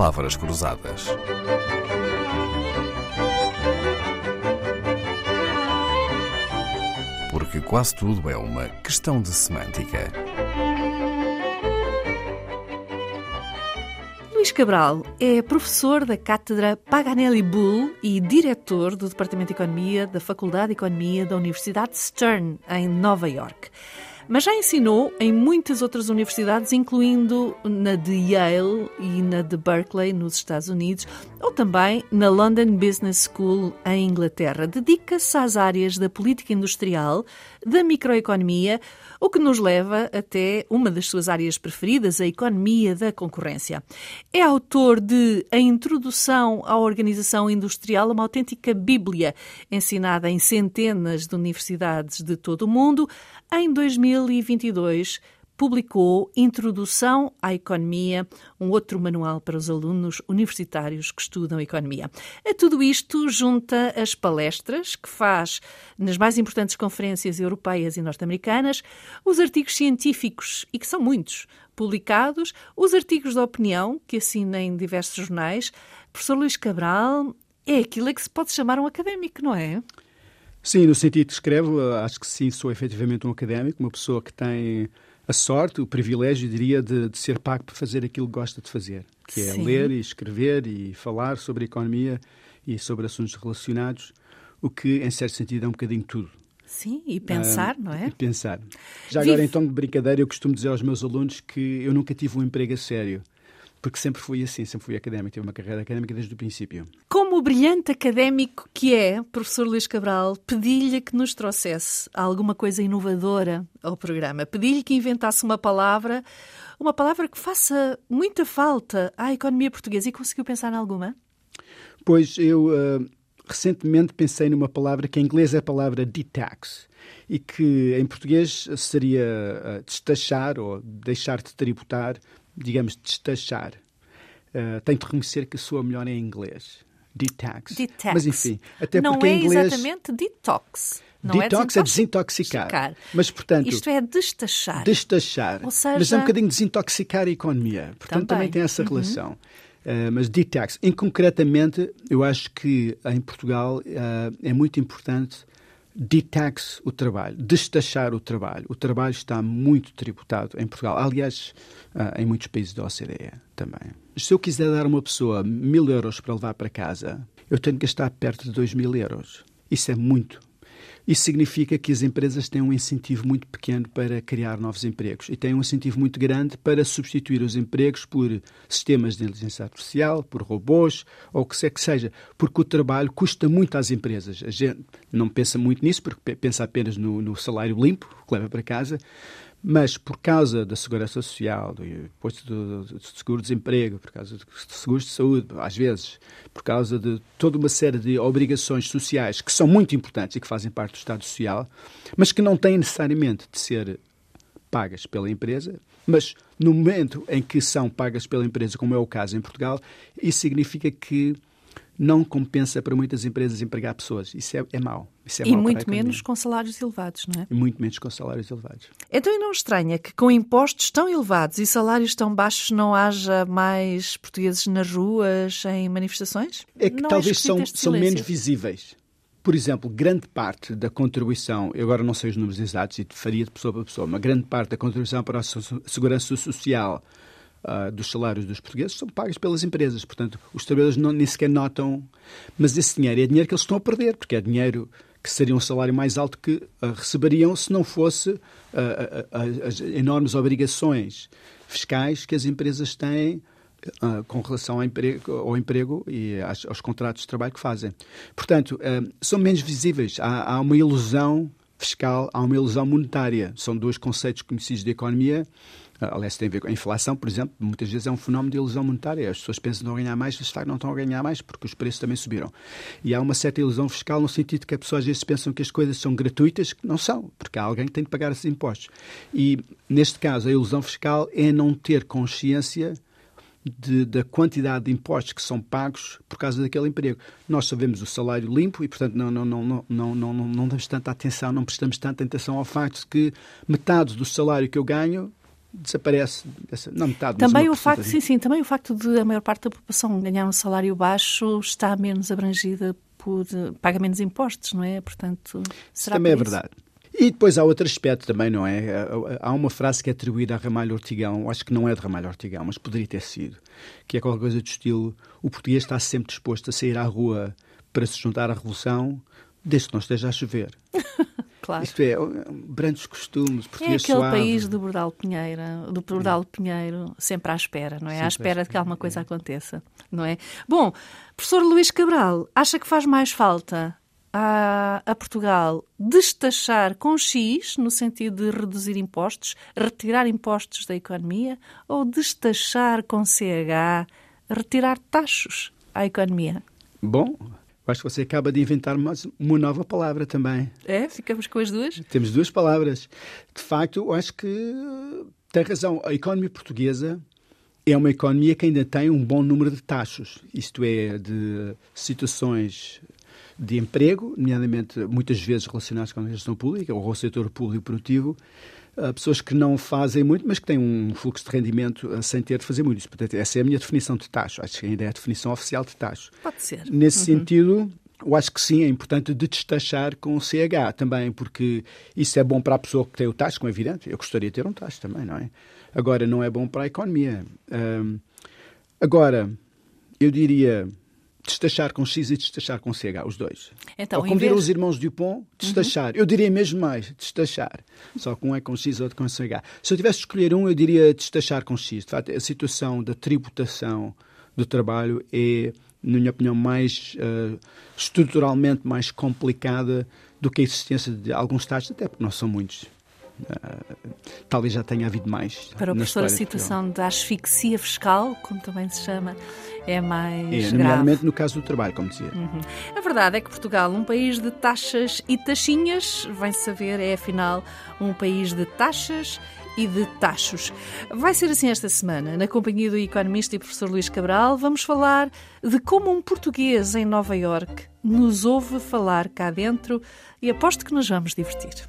palavras cruzadas. Porque quase tudo é uma questão de semântica. Luís Cabral é professor da Cátedra Paganelli Bull e diretor do Departamento de Economia da Faculdade de Economia da Universidade Stern, em Nova York mas já ensinou em muitas outras universidades, incluindo na de Yale e na de Berkeley, nos Estados Unidos, ou também na London Business School, em Inglaterra. Dedica-se às áreas da política industrial, da microeconomia, o que nos leva até uma das suas áreas preferidas, a economia da concorrência. É autor de A Introdução à Organização Industrial, uma autêntica bíblia, ensinada em centenas de universidades de todo o mundo. Em 2022, publicou Introdução à Economia, um outro manual para os alunos universitários que estudam economia. A tudo isto junta as palestras que faz nas mais importantes conferências europeias e norte-americanas, os artigos científicos, e que são muitos, publicados, os artigos de opinião que assina em diversos jornais. Professor Luís Cabral é aquilo a que se pode chamar um académico, não é? Sim, no sentido que escrevo, acho que sim, sou efetivamente um académico, uma pessoa que tem a sorte, o privilégio, diria, de, de, ser pago para fazer aquilo que gosta de fazer, que é Sim. ler e escrever e falar sobre a economia e sobre assuntos relacionados, o que, em certo sentido, é um bocadinho tudo. Sim, e pensar, uh, não é? E pensar. Já agora, então, de brincadeira, eu costumo dizer aos meus alunos que eu nunca tive um emprego a sério porque sempre fui assim, sempre fui académico, tive uma carreira académica desde o princípio. Como o brilhante académico que é, professor Luís Cabral, pedi-lhe que nos trouxesse alguma coisa inovadora ao programa. Pedi-lhe que inventasse uma palavra, uma palavra que faça muita falta à economia portuguesa e conseguiu pensar em alguma? Pois eu uh, recentemente pensei numa palavra que em inglês é a palavra detax e que em português seria uh, destachar ou deixar de tributar digamos, destachar. Uh, tenho de reconhecer que sou melhor em inglês. Detox. Detox. Mas enfim, até não porque é em inglês... exatamente detox. Não é detox é, desintoxicar. desintoxicar. Mas, portanto... Isto é destachar. Destachar. Ou seja... Mas é um bocadinho desintoxicar a economia. Portanto, também, também tem essa uhum. relação. Uh, mas detox. Em concretamente, eu acho que em Portugal uh, é muito importante detax o trabalho, destachar o trabalho. O trabalho está muito tributado em Portugal, aliás, uh, em muitos países da OCDE também. Se eu quiser dar a uma pessoa mil euros para levar para casa, eu tenho que gastar perto de dois mil euros. Isso é muito. Isso significa que as empresas têm um incentivo muito pequeno para criar novos empregos e têm um incentivo muito grande para substituir os empregos por sistemas de inteligência artificial, por robôs ou o que quer que seja, porque o trabalho custa muito às empresas. A gente não pensa muito nisso, porque pensa apenas no, no salário limpo que leva para casa, mas por causa da segurança social, do imposto do, do, seguro-desemprego, por causa de seguros de saúde, às vezes, por causa de toda uma série de obrigações sociais que são muito importantes e que fazem parte do Estado Social, mas que não têm necessariamente de ser pagas pela empresa, mas no momento em que são pagas pela empresa, como é o caso em Portugal, isso significa que não compensa para muitas empresas empregar pessoas. Isso é, é mau. Isso é e muito menos com salários elevados, não é? E muito menos com salários elevados. Então, e não estranha que com impostos tão elevados e salários tão baixos não haja mais portugueses nas ruas, em manifestações? É que não talvez é são, são menos visíveis. Por exemplo, grande parte da contribuição, eu agora não sei os números exatos e faria de pessoa para pessoa, mas grande parte da contribuição para a segurança social uh, dos salários dos portugueses são pagos pelas empresas. Portanto, os trabalhadores não, nem sequer notam. Mas esse dinheiro é dinheiro que eles estão a perder, porque é dinheiro que seria um salário mais alto que uh, receberiam se não fosse uh, as enormes obrigações fiscais que as empresas têm com relação ao emprego, ao emprego e aos, aos, contratos de trabalho que fazem. Portanto, são menos visíveis. Há, há, uma ilusão fiscal, há uma ilusão monetária. São dois conceitos conhecidos de economia ah, aliás, tem a ver com a inflação, por exemplo, muitas vezes é um fenómeno de ilusão monetária. As pessoas pensam que a ganhar mais, de facto não estão a ganhar mais porque os preços também subiram. E há uma certa ilusão fiscal no sentido que as pessoas às vezes pensam que as coisas são gratuitas, que não são, porque há alguém que tem de pagar esses impostos. E, neste caso, a ilusão fiscal é não ter consciência de, da quantidade de impostos que são pagos por causa daquele emprego. Nós sabemos o salário limpo e, portanto, não, não, não, não, não, não, não damos tanta atenção, não prestamos tanta atenção ao facto de que metade do salário que eu ganho desaparece, não metade, também o facto, sim, sim, também o facto de a maior parte da população ganhar um salário baixo está menos abrangida por paga menos impostos, não é? Portanto, será também é verdade. E depois há outro aspecto também, não é? Há uma frase que é atribuída a Ramalho Ortigão, acho que não é de Ramalho Ortigão, mas poderia ter sido, que é qualquer coisa do estilo: o português está sempre disposto a sair à rua para se juntar à revolução, desde que não esteja a chover. Claro. Isto é, brandos costumes, português É aquele suave. país do Bordal Pinheiro, do Bordal Pinheiro, sempre à espera, não é? Sempre à espera de que alguma coisa aconteça, não é? Bom, professor Luís Cabral, acha que faz mais falta a, a, Portugal destachar com X, no sentido de reduzir impostos, retirar impostos da economia, ou destachar com CH, retirar taxos à economia? Bom, acho que você acaba de inventar mais uma nova palavra também. É? Ficamos com as duas? Temos duas palavras. De facto, eu acho que tem razão. A economia portuguesa é uma economia que ainda tem um bom número de taxos, isto é, de situações de emprego, nomeadamente muitas vezes relacionadas com a gestão pública ou com o setor público produtivo, pessoas que não fazem muito, mas que têm um fluxo de rendimento sem ter de fazer muito. Portanto, essa é a minha definição de taxa. Acho que ainda é a definição oficial de taxa. Pode ser. Nesse uhum. sentido, eu acho que sim, é importante de destachar com o CH também, porque isso é bom para a pessoa que tem o taxa, como é evidente. Eu gostaria de ter um taxa também, não é? Agora, não é bom para a economia. Agora, eu diria destachar com X e destachar com CH, os dois. Então, Ou como vez... os irmãos Dupont, destachar. Uhum. Eu diria mesmo mais, destachar. Só que um é com X, outro com CH. Se eu tivesse de escolher um, eu diria destachar com X. De facto, a situação da tributação do trabalho é, na minha opinião, mais uh, estruturalmente mais complicada do que a existência de alguns Estados, até porque não são muitos. Uh, talvez já tenha havido mais. Para o professor, a situação da asfixia fiscal, como também se chama, é mais é, nomeadamente no caso do trabalho, como dizia. Uhum. A verdade é que Portugal, um país de taxas e taxinhas, vem saber, é afinal um país de taxas e de taxos. Vai ser assim esta semana. Na companhia do economista e professor Luís Cabral, vamos falar de como um português em Nova Iorque nos ouve falar cá dentro e aposto que nos vamos divertir.